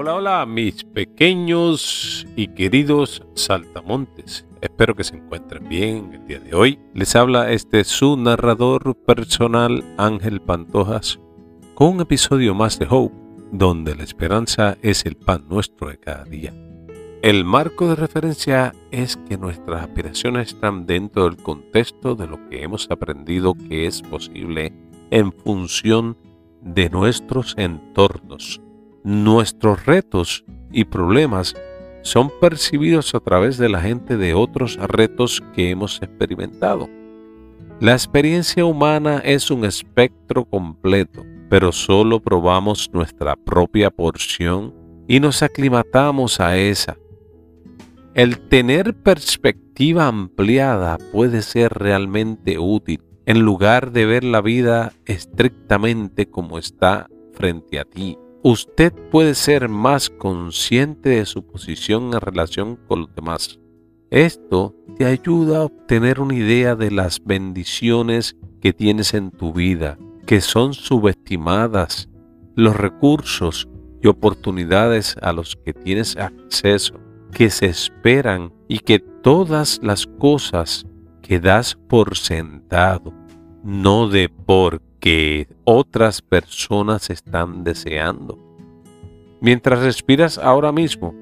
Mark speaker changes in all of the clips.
Speaker 1: hola, hola, mis pequeños y queridos saltamontes. Espero que se encuentren bien el día de hoy. Les habla este su narrador personal Ángel Pantojas con un episodio más de Hope, donde la esperanza es el pan nuestro de cada día. El marco de referencia es que nuestras aspiraciones están dentro del contexto de lo que hemos aprendido que es posible en función de nuestros entornos nuestros retos y problemas son percibidos a través de la gente de otros retos que hemos experimentado. La experiencia humana es un espectro completo, pero solo probamos nuestra propia porción y nos aclimatamos a esa. El tener perspectiva ampliada puede ser realmente útil en lugar de ver la vida estrictamente como está frente a ti usted puede ser más consciente de su posición en relación con los demás. Esto te ayuda a obtener una idea de las bendiciones que tienes en tu vida, que son subestimadas, los recursos y oportunidades a los que tienes acceso, que se esperan y que todas las cosas que das por sentado, no de por que otras personas están deseando. Mientras respiras ahora mismo,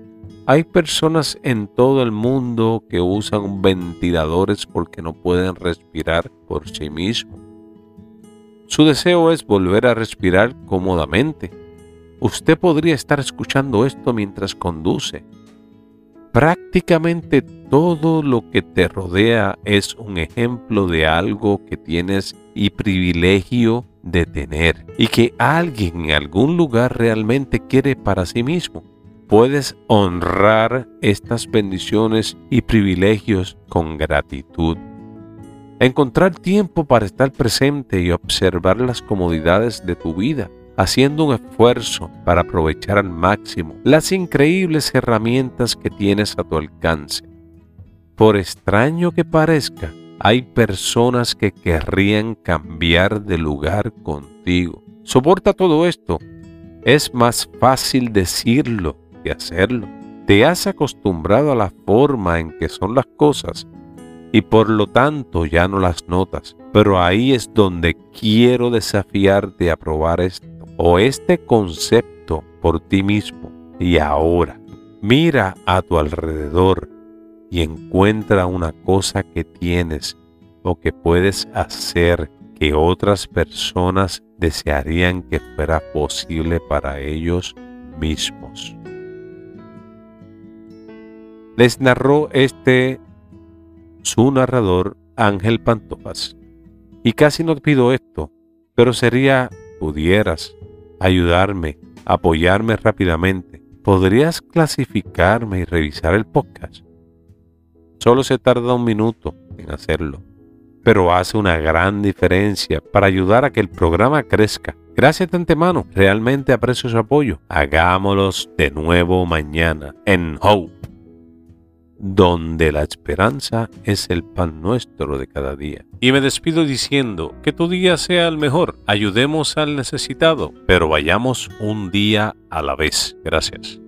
Speaker 1: hay personas en todo el mundo que usan ventiladores porque no pueden respirar por sí mismos. Su deseo es volver a respirar cómodamente. Usted podría estar escuchando esto mientras conduce. Prácticamente todo lo que te rodea es un ejemplo de algo que tienes y privilegio de tener y que alguien en algún lugar realmente quiere para sí mismo. Puedes honrar estas bendiciones y privilegios con gratitud. Encontrar tiempo para estar presente y observar las comodidades de tu vida, haciendo un esfuerzo para aprovechar al máximo las increíbles herramientas que tienes a tu alcance. Por extraño que parezca, hay personas que querrían cambiar de lugar contigo. Soporta todo esto. Es más fácil decirlo que hacerlo. Te has acostumbrado a la forma en que son las cosas y por lo tanto ya no las notas. Pero ahí es donde quiero desafiarte a probar esto o este concepto por ti mismo. Y ahora, mira a tu alrededor y encuentra una cosa que tienes o que puedes hacer que otras personas desearían que fuera posible para ellos mismos. Les narró este su narrador Ángel Pantofas. Y casi no pido esto, pero sería, pudieras ayudarme, apoyarme rápidamente. ¿Podrías clasificarme y revisar el podcast? Solo se tarda un minuto en hacerlo, pero hace una gran diferencia para ayudar a que el programa crezca. Gracias de antemano, realmente aprecio su apoyo. Hagámoslos de nuevo mañana en Hope, donde la esperanza es el pan nuestro de cada día. Y me despido diciendo que tu día sea el mejor. Ayudemos al necesitado, pero vayamos un día a la vez. Gracias.